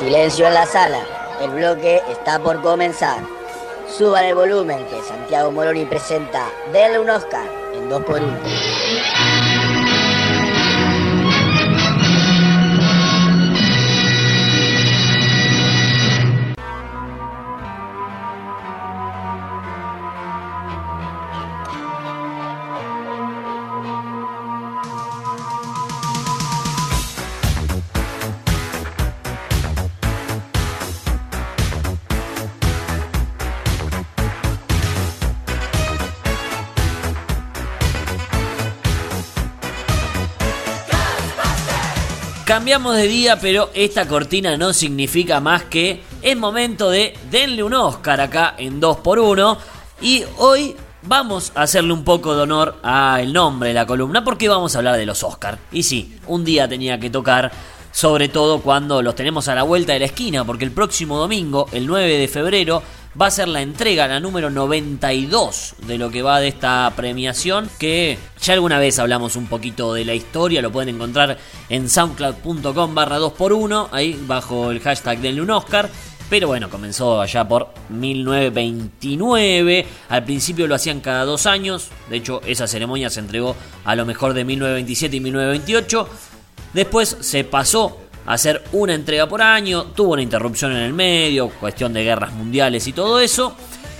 Silencio en la sala. El bloque está por comenzar. Suban el volumen que Santiago Moroni presenta Denle un Oscar en 2x1. Cambiamos de día, pero esta cortina no significa más que es momento de denle un Oscar acá en 2x1. Y hoy vamos a hacerle un poco de honor al nombre de la columna porque vamos a hablar de los Oscar. Y sí, un día tenía que tocar, sobre todo cuando los tenemos a la vuelta de la esquina, porque el próximo domingo, el 9 de febrero, va a ser la entrega, la número 92 de lo que va de esta premiación, que ya alguna vez hablamos un poquito de la historia, lo pueden encontrar en soundcloud.com barra 2x1, ahí bajo el hashtag denle un Oscar. Pero bueno, comenzó allá por 1929. Al principio lo hacían cada dos años. De hecho, esa ceremonia se entregó a lo mejor de 1927 y 1928. Después se pasó hacer una entrega por año, tuvo una interrupción en el medio, cuestión de guerras mundiales y todo eso,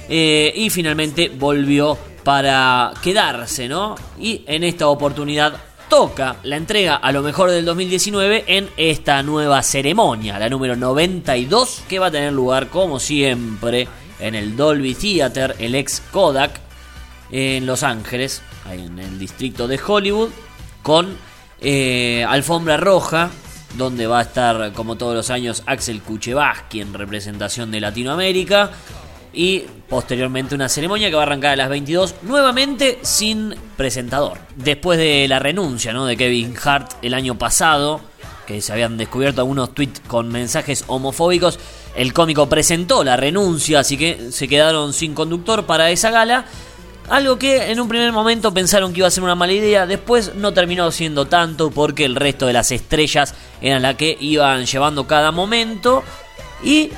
eh, y finalmente volvió para quedarse, ¿no? Y en esta oportunidad toca la entrega a lo mejor del 2019 en esta nueva ceremonia, la número 92, que va a tener lugar como siempre en el Dolby Theater, el ex Kodak, en Los Ángeles, en el distrito de Hollywood, con eh, alfombra roja, donde va a estar, como todos los años, Axel Kuchevaski en representación de Latinoamérica. Y posteriormente una ceremonia que va a arrancar a las 22, nuevamente sin presentador. Después de la renuncia ¿no? de Kevin Hart el año pasado, que se habían descubierto algunos tweets con mensajes homofóbicos, el cómico presentó la renuncia, así que se quedaron sin conductor para esa gala. Algo que en un primer momento pensaron que iba a ser una mala idea, después no terminó siendo tanto porque el resto de las estrellas eran las que iban llevando cada momento. Y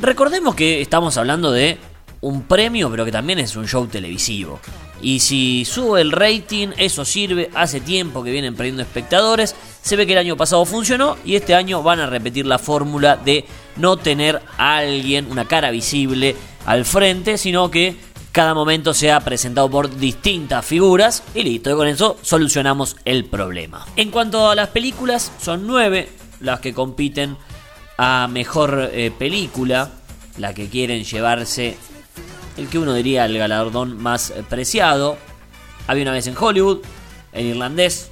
recordemos que estamos hablando de un premio, pero que también es un show televisivo. Y si sube el rating, eso sirve. Hace tiempo que vienen perdiendo espectadores. Se ve que el año pasado funcionó y este año van a repetir la fórmula de no tener a alguien, una cara visible al frente, sino que cada momento sea presentado por distintas figuras y listo, y con eso solucionamos el problema. En cuanto a las películas, son nueve las que compiten a mejor eh, película, la que quieren llevarse el que uno diría el galardón más preciado. Había una vez en Hollywood, el irlandés,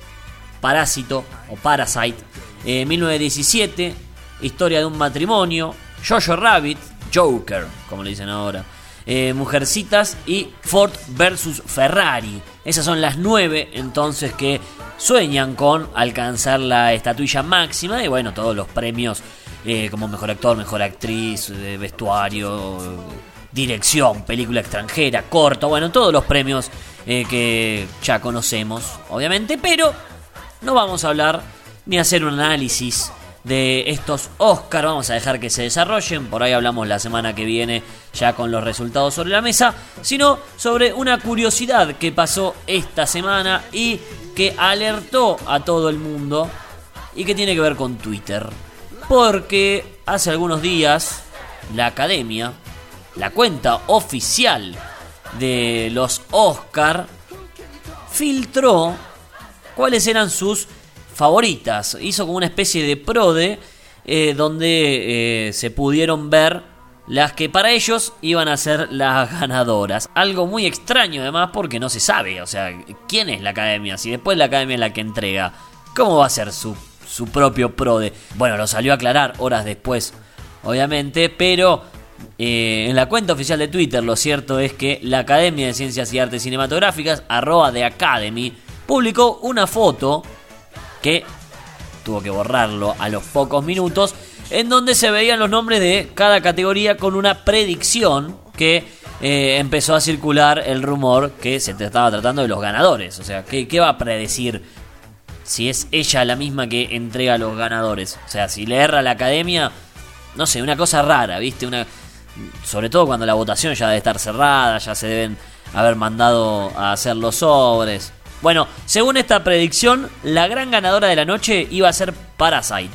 Parásito o Parasite, eh, 1917, Historia de un matrimonio, Jojo Rabbit, Joker, como le dicen ahora. Eh, Mujercitas y Ford versus Ferrari. Esas son las nueve entonces que sueñan con alcanzar la estatuilla máxima y bueno, todos los premios eh, como mejor actor, mejor actriz, eh, vestuario, dirección, película extranjera, corto, bueno, todos los premios que ya conocemos, obviamente, pero no vamos a hablar ni hacer un análisis de estos Oscar. Vamos a dejar que se desarrollen. Por ahí hablamos la semana que viene ya con los resultados sobre la mesa. Sino sobre una curiosidad que pasó esta semana y que alertó a todo el mundo. Y que tiene que ver con Twitter. Porque hace algunos días la academia, la cuenta oficial de los Oscar, filtró cuáles eran sus favoritas. Hizo como una especie de prode eh, donde eh, se pudieron ver las que para ellos iban a ser las ganadoras. Algo muy extraño además porque no se sabe, o sea, quién es la academia, si después la academia es la que entrega, ¿cómo va a ser su, su propio prode? Bueno, lo salió a aclarar horas después, obviamente, pero eh, en la cuenta oficial de Twitter lo cierto es que la Academia de Ciencias y Artes Cinematográficas, arroba de Academy, publicó una foto que tuvo que borrarlo a los pocos minutos, en donde se veían los nombres de cada categoría con una predicción que eh, empezó a circular el rumor que se estaba tratando de los ganadores. O sea, ¿qué, ¿qué, va a predecir si es ella la misma que entrega a los ganadores? O sea, si le erra la academia, no sé, una cosa rara, ¿viste? Una, sobre todo cuando la votación ya debe estar cerrada, ya se deben haber mandado a hacer los sobres. Bueno, según esta predicción, la gran ganadora de la noche iba a ser Parasite,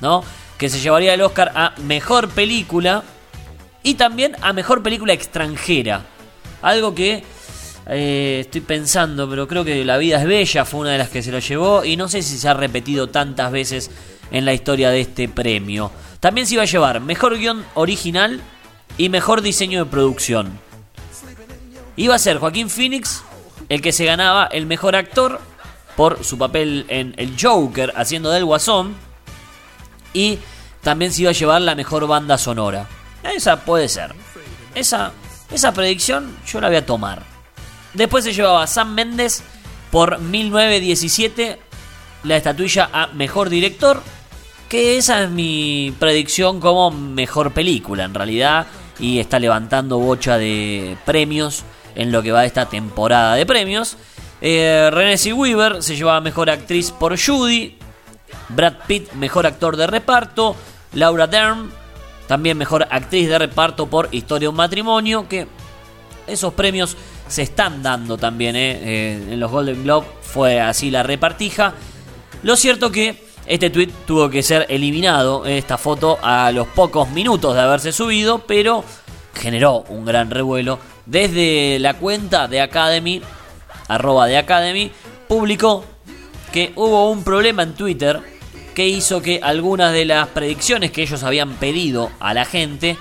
¿no? Que se llevaría el Oscar a mejor película y también a mejor película extranjera. Algo que eh, estoy pensando, pero creo que La vida es bella fue una de las que se lo llevó y no sé si se ha repetido tantas veces en la historia de este premio. También se iba a llevar mejor guion original y mejor diseño de producción. Iba a ser Joaquín Phoenix el que se ganaba el mejor actor por su papel en El Joker haciendo del Guasón y también se iba a llevar la mejor banda sonora. Esa puede ser. Esa, esa predicción yo la voy a tomar. Después se llevaba Sam Mendes por 1917 la estatuilla a mejor director. Que esa es mi predicción como mejor película en realidad. Y está levantando bocha de premios en lo que va de esta temporada de premios. Eh, René Weaver se llevaba mejor actriz por Judy. Brad Pitt, mejor actor de reparto. Laura Dern, también mejor actriz de reparto por Historia de un matrimonio. Que esos premios se están dando también ¿eh? Eh, en los Golden Globe. Fue así la repartija. Lo cierto que este tweet tuvo que ser eliminado, esta foto, a los pocos minutos de haberse subido, pero generó un gran revuelo. Desde la cuenta de Academy, arroba de Academy, publicó que hubo un problema en Twitter que hizo que algunas de las predicciones que ellos habían pedido a la gente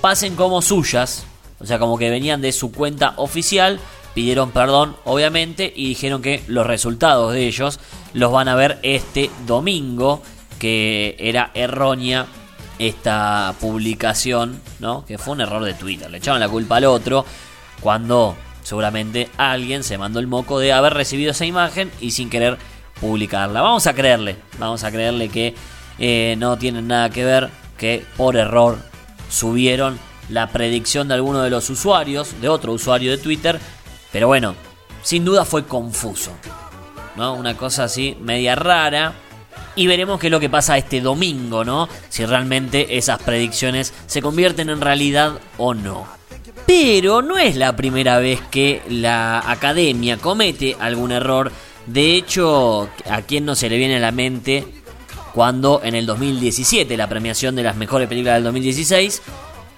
pasen como suyas. O sea, como que venían de su cuenta oficial, pidieron perdón, obviamente, y dijeron que los resultados de ellos los van a ver este domingo, que era errónea esta publicación, ¿no? Que fue un error de Twitter, le echaban la culpa al otro cuando seguramente alguien se mandó el moco de haber recibido esa imagen y sin querer publicarla. Vamos a creerle, vamos a creerle que eh, no tienen nada que ver, que por error subieron la predicción de alguno de los usuarios, de otro usuario de Twitter, pero bueno, sin duda fue confuso, ¿no? Una cosa así media rara y veremos qué es lo que pasa este domingo, ¿no? Si realmente esas predicciones se convierten en realidad o no. Pero no es la primera vez que la academia comete algún error. De hecho, a quien no se le viene a la mente cuando en el 2017, la premiación de las mejores películas del 2016,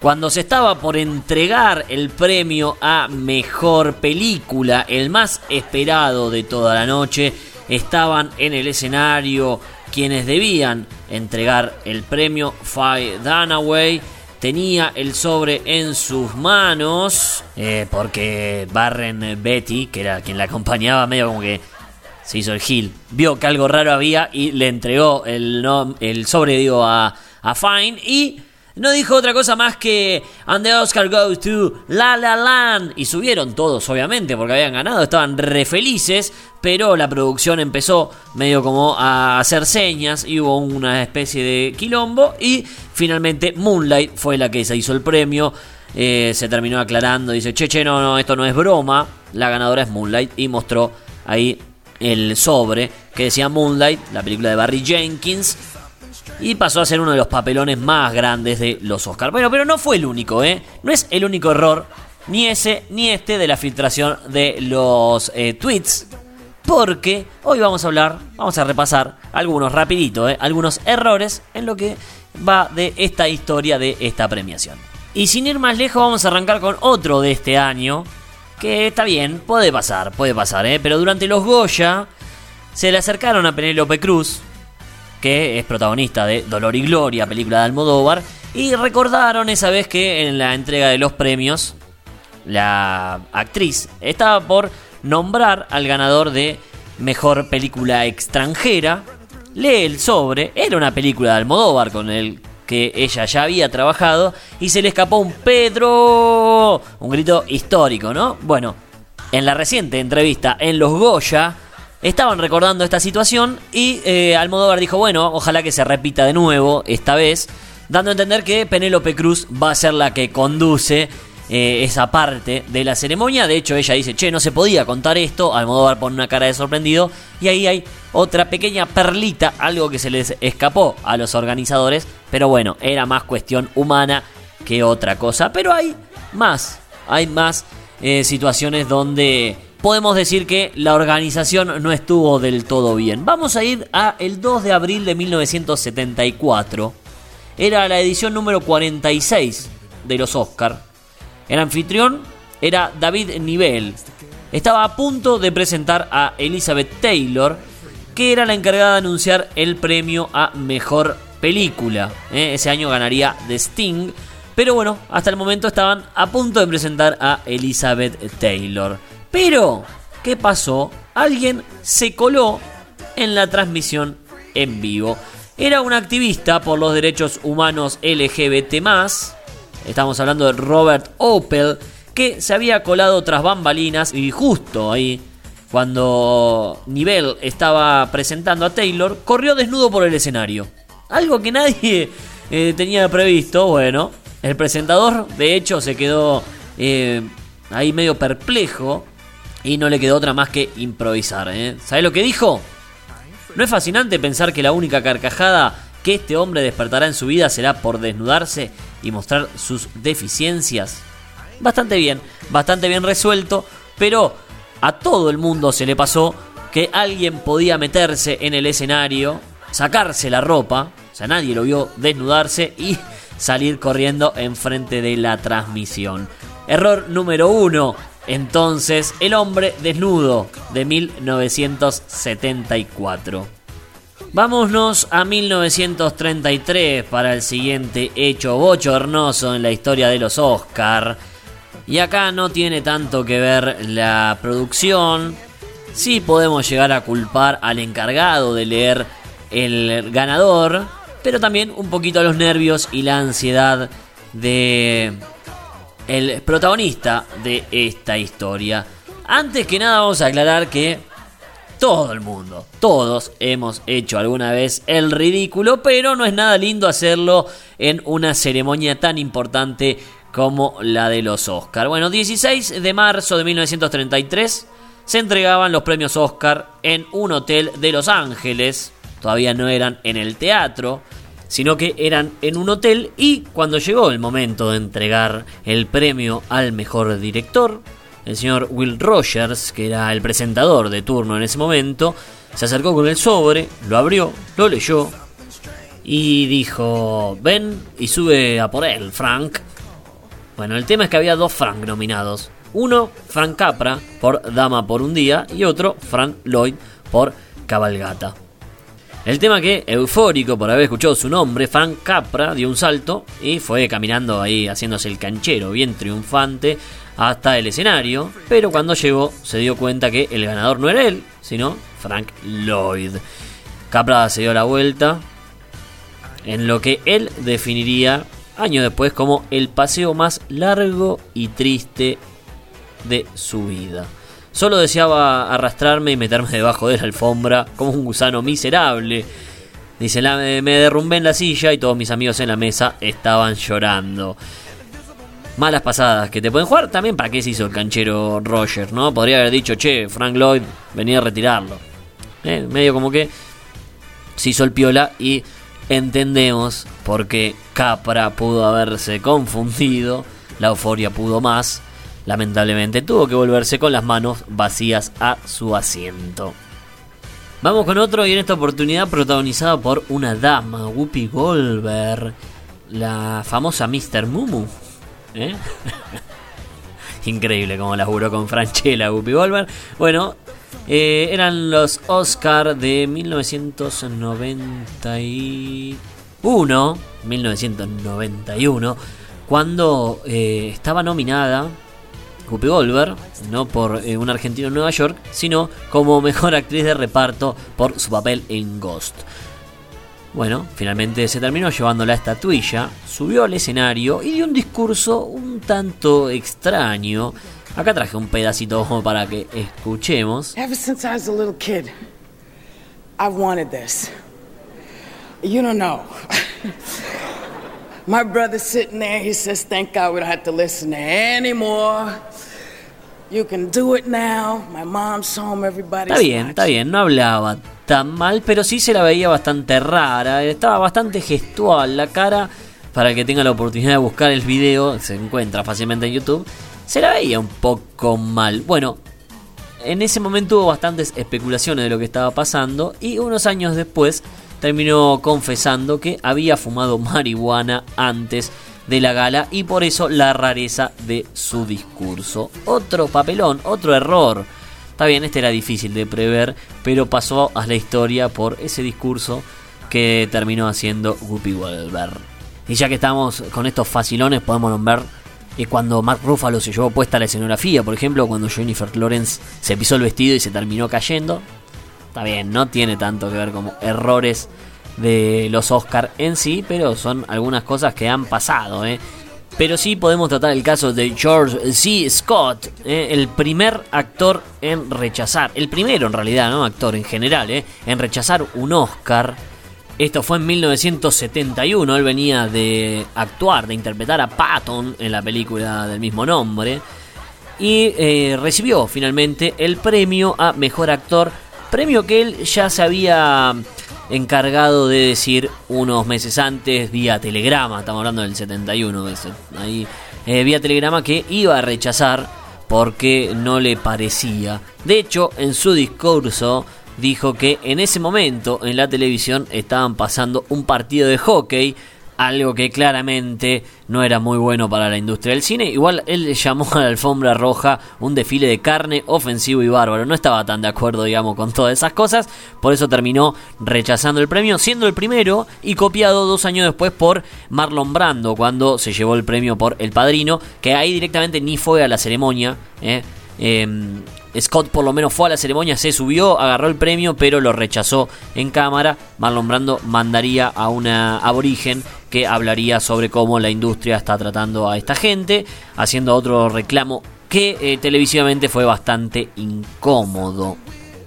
cuando se estaba por entregar el premio a mejor película, el más esperado de toda la noche, estaban en el escenario quienes debían entregar el premio. Faye Dunaway tenía el sobre en sus manos eh, porque Barren Betty, que era quien la acompañaba, medio como que se hizo el gil, vio que algo raro había y le entregó el, sobre digo, a, a Fine y no dijo otra cosa más que And the Oscar goes to La La Land. Y subieron todos, obviamente, porque habían ganado, estaban re felices. Pero la producción empezó medio como a hacer señas y hubo una especie de quilombo. Y finalmente Moonlight fue la que se hizo el premio. Eh, se terminó aclarando, dice, che, che, no, no, esto no es broma. La ganadora es Moonlight y mostró ahí el sobre que decía Moonlight, la película de Barry Jenkins y pasó a ser uno de los papelones más grandes de los Oscars. Bueno, pero no fue el único, ¿eh? No es el único error, ni ese ni este, de la filtración de los eh, tweets. Porque hoy vamos a hablar, vamos a repasar algunos rapidito, ¿eh? algunos errores en lo que va de esta historia de esta premiación. Y sin ir más lejos, vamos a arrancar con otro de este año. Que está bien, puede pasar, puede pasar, ¿eh? Pero durante los Goya se le acercaron a Penélope Cruz, que es protagonista de Dolor y Gloria, película de Almodóvar, y recordaron esa vez que en la entrega de los premios la actriz estaba por nombrar al ganador de mejor película extranjera. Lee el sobre, era una película de Almodóvar con el que ella ya había trabajado y se le escapó un Pedro, un grito histórico, ¿no? Bueno, en la reciente entrevista en Los Goya, Estaban recordando esta situación y eh, Almodóvar dijo, bueno, ojalá que se repita de nuevo esta vez, dando a entender que Penélope Cruz va a ser la que conduce eh, esa parte de la ceremonia. De hecho, ella dice, che, no se podía contar esto. Almodóvar pone una cara de sorprendido. Y ahí hay otra pequeña perlita, algo que se les escapó a los organizadores. Pero bueno, era más cuestión humana que otra cosa. Pero hay más, hay más eh, situaciones donde podemos decir que la organización no estuvo del todo bien. Vamos a ir a el 2 de abril de 1974. Era la edición número 46 de los Oscar. El anfitrión era David Nivel. Estaba a punto de presentar a Elizabeth Taylor, que era la encargada de anunciar el premio a mejor película. ¿eh? Ese año ganaría The Sting. Pero bueno, hasta el momento estaban a punto de presentar a Elizabeth Taylor. Pero, ¿qué pasó? Alguien se coló en la transmisión en vivo. Era un activista por los derechos humanos LGBT. Estamos hablando de Robert Opel, que se había colado tras bambalinas y justo ahí, cuando Nivel estaba presentando a Taylor, corrió desnudo por el escenario. Algo que nadie eh, tenía previsto. Bueno, el presentador de hecho se quedó eh, ahí medio perplejo y no le quedó otra más que improvisar. ¿eh? ¿Sabes lo que dijo? ¿No es fascinante pensar que la única carcajada que este hombre despertará en su vida será por desnudarse y mostrar sus deficiencias? Bastante bien, bastante bien resuelto, pero a todo el mundo se le pasó que alguien podía meterse en el escenario, sacarse la ropa, o sea, nadie lo vio desnudarse y salir corriendo enfrente de la transmisión. Error número uno, entonces, El hombre desnudo de 1974. Vámonos a 1933 para el siguiente hecho bochornoso en la historia de los Oscar. Y acá no tiene tanto que ver la producción. Sí podemos llegar a culpar al encargado de leer el ganador, pero también un poquito a los nervios y la ansiedad de el protagonista de esta historia. Antes que nada vamos a aclarar que todo el mundo, todos hemos hecho alguna vez el ridículo, pero no es nada lindo hacerlo en una ceremonia tan importante como la de los Oscar. Bueno, 16 de marzo de 1933 se entregaban los premios Oscar en un hotel de Los Ángeles. Todavía no eran en el teatro, sino que eran en un hotel y cuando llegó el momento de entregar el premio al mejor director, el señor Will Rogers, que era el presentador de turno en ese momento, se acercó con el sobre, lo abrió, lo leyó y dijo, ven y sube a por él, Frank. Bueno, el tema es que había dos Frank nominados. Uno, Frank Capra, por Dama por un día, y otro, Frank Lloyd, por Cabalgata. El tema que, eufórico por haber escuchado su nombre, Frank Capra dio un salto y fue caminando ahí haciéndose el canchero, bien triunfante, hasta el escenario, pero cuando llegó se dio cuenta que el ganador no era él, sino Frank Lloyd. Capra se dio la vuelta en lo que él definiría años después como el paseo más largo y triste de su vida. Solo deseaba arrastrarme y meterme debajo de la alfombra como un gusano miserable. Dice, me derrumbé en la silla y todos mis amigos en la mesa estaban llorando. Malas pasadas que te pueden jugar también para qué se hizo el canchero Roger, ¿no? Podría haber dicho, che, Frank Lloyd, venía a retirarlo. Eh, medio como que se hizo el piola y entendemos por qué Capra pudo haberse confundido, la euforia pudo más lamentablemente tuvo que volverse con las manos vacías a su asiento. Vamos con otro y en esta oportunidad protagonizado por una dama, Whoopi Goldberg, la famosa Mr. Mumu. ¿eh? Increíble como la juró con Franchella Whoopi Goldberg. Bueno, eh, eran los Oscar de 1991. 1991. Cuando eh, estaba nominada Whoopi Goldberg, no por eh, un argentino en Nueva York, sino como mejor actriz de reparto por su papel en Ghost. Bueno, finalmente se terminó llevando la estatuilla, subió al escenario y dio un discurso un tanto extraño. Acá traje un pedacito para que escuchemos. My brother sitting there, he says, Thank God we don't have to listen anymore. You can do it now. My mom's home, everybody's Está bien, está bien, no hablaba tan mal, pero sí se la veía bastante rara, estaba bastante gestual la cara. Para el que tenga la oportunidad de buscar el video, se encuentra fácilmente en YouTube. Se la veía un poco mal. Bueno, en ese momento hubo bastantes especulaciones de lo que estaba pasando y unos años después terminó confesando que había fumado marihuana antes de la gala y por eso la rareza de su discurso. Otro papelón, otro error. Está bien, este era difícil de prever, pero pasó a la historia por ese discurso que terminó haciendo Whoopi Goldberg. Y ya que estamos con estos facilones, podemos nombrar y cuando Mark Ruffalo se llevó puesta la escenografía, por ejemplo, cuando Jennifer Lawrence se pisó el vestido y se terminó cayendo. Está bien, no tiene tanto que ver como errores de los Oscar en sí, pero son algunas cosas que han pasado. ¿eh? Pero sí podemos tratar el caso de George C. Scott, ¿eh? el primer actor en rechazar, el primero en realidad, no actor en general, ¿eh? en rechazar un Oscar esto fue en 1971, él venía de actuar, de interpretar a Patton en la película del mismo nombre. Y eh, recibió finalmente el premio a Mejor Actor, premio que él ya se había encargado de decir unos meses antes vía telegrama, estamos hablando del 71, ahí, eh, vía telegrama que iba a rechazar porque no le parecía. De hecho, en su discurso dijo que en ese momento en la televisión estaban pasando un partido de hockey, algo que claramente no era muy bueno para la industria del cine. Igual él llamó a la alfombra roja un desfile de carne ofensivo y bárbaro. No estaba tan de acuerdo, digamos, con todas esas cosas. Por eso terminó rechazando el premio, siendo el primero y copiado dos años después por Marlon Brando, cuando se llevó el premio por El Padrino, que ahí directamente ni fue a la ceremonia. ¿eh? Em, Scott por lo menos fue a la ceremonia, se subió, agarró el premio, pero lo rechazó en cámara. Marlon Brando mandaría a una aborigen que hablaría sobre cómo la industria está tratando a esta gente, haciendo otro reclamo que eh, televisivamente fue bastante incómodo.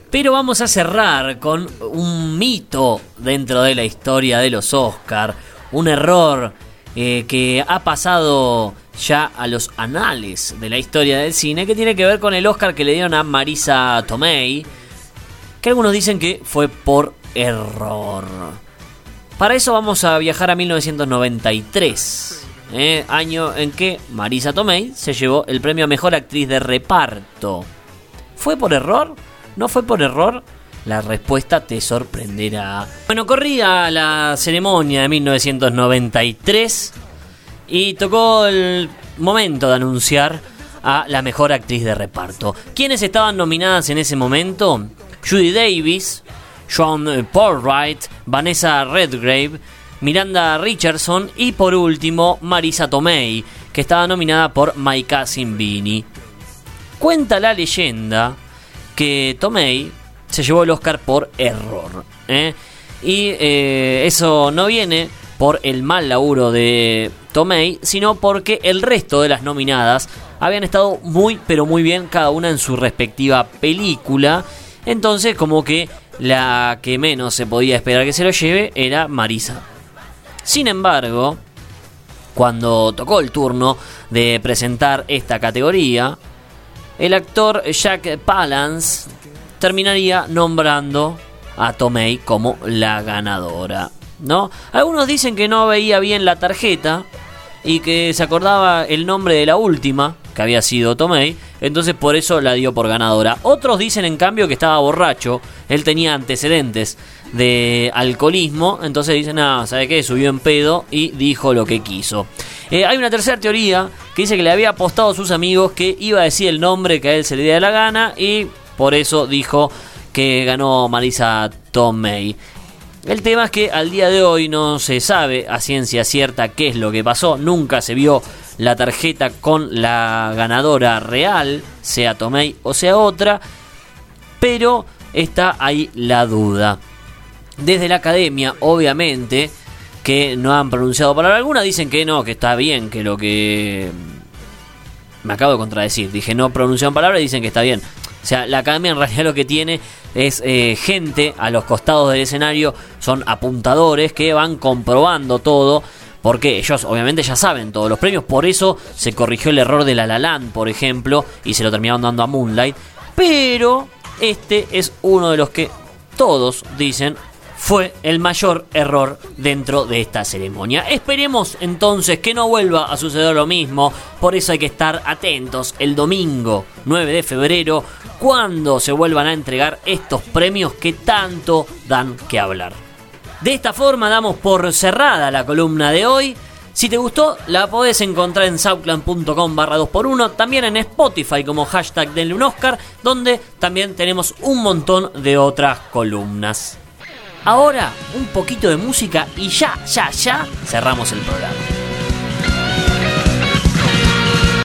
Pero vamos a cerrar con un mito dentro de la historia de los Oscar, un error eh, que ha pasado ya a los anales de la historia del cine, que tiene que ver con el Oscar que le dieron a Marisa Tomei, que algunos dicen que fue por error. Para eso vamos a viajar a 1993, eh, año en que Marisa Tomei se llevó el premio a Mejor Actriz de Reparto. ¿Fue por error? ¿No fue por error? La respuesta te sorprenderá. Bueno, corría la ceremonia de 1993 y tocó el momento de anunciar a la mejor actriz de reparto. ¿Quiénes estaban nominadas en ese momento? Judy Davis, John Wright, Vanessa Redgrave, Miranda Richardson y por último Marisa Tomei, que estaba nominada por Maika Simbini. Cuenta la leyenda que Tomei se llevó el Oscar por error. ¿eh? Y eh, eso no viene por el mal laburo de Tomei, sino porque el resto de las nominadas habían estado muy pero muy bien cada una en su respectiva película. Entonces como que la que menos se podía esperar que se lo lleve era Marisa. Sin embargo, cuando tocó el turno de presentar esta categoría, el actor Jack Palance terminaría nombrando a Tomei como la ganadora. ¿no? Algunos dicen que no veía bien la tarjeta y que se acordaba el nombre de la última, que había sido Tomei, entonces por eso la dio por ganadora. Otros dicen en cambio que estaba borracho, él tenía antecedentes de alcoholismo, entonces dicen, ah, ¿sabe qué? Subió en pedo y dijo lo que quiso. Eh, hay una tercera teoría que dice que le había apostado a sus amigos que iba a decir el nombre que a él se le diera la gana y por eso dijo que ganó Marisa Tomei. El tema es que al día de hoy no se sabe a ciencia cierta qué es lo que pasó. Nunca se vio la tarjeta con la ganadora real, sea Tomei o sea otra. Pero está ahí la duda. Desde la academia, obviamente, que no han pronunciado palabra alguna, dicen que no, que está bien, que lo que... Me acabo de contradecir, dije no pronunciaron palabra y dicen que está bien. O sea, la academia en realidad lo que tiene es eh, gente a los costados del escenario, son apuntadores que van comprobando todo porque ellos obviamente ya saben todos los premios, por eso se corrigió el error de La La Land, por ejemplo, y se lo terminaron dando a Moonlight, pero este es uno de los que todos dicen fue el mayor error dentro de esta ceremonia. Esperemos entonces que no vuelva a suceder lo mismo, por eso hay que estar atentos el domingo 9 de febrero cuando se vuelvan a entregar estos premios que tanto dan que hablar. De esta forma damos por cerrada la columna de hoy. Si te gustó, la podés encontrar en soundclan.com barra 2x1, también en Spotify como hashtag denle un Oscar, donde también tenemos un montón de otras columnas. Ahora, un poquito de música y ya, ya, ya cerramos el programa.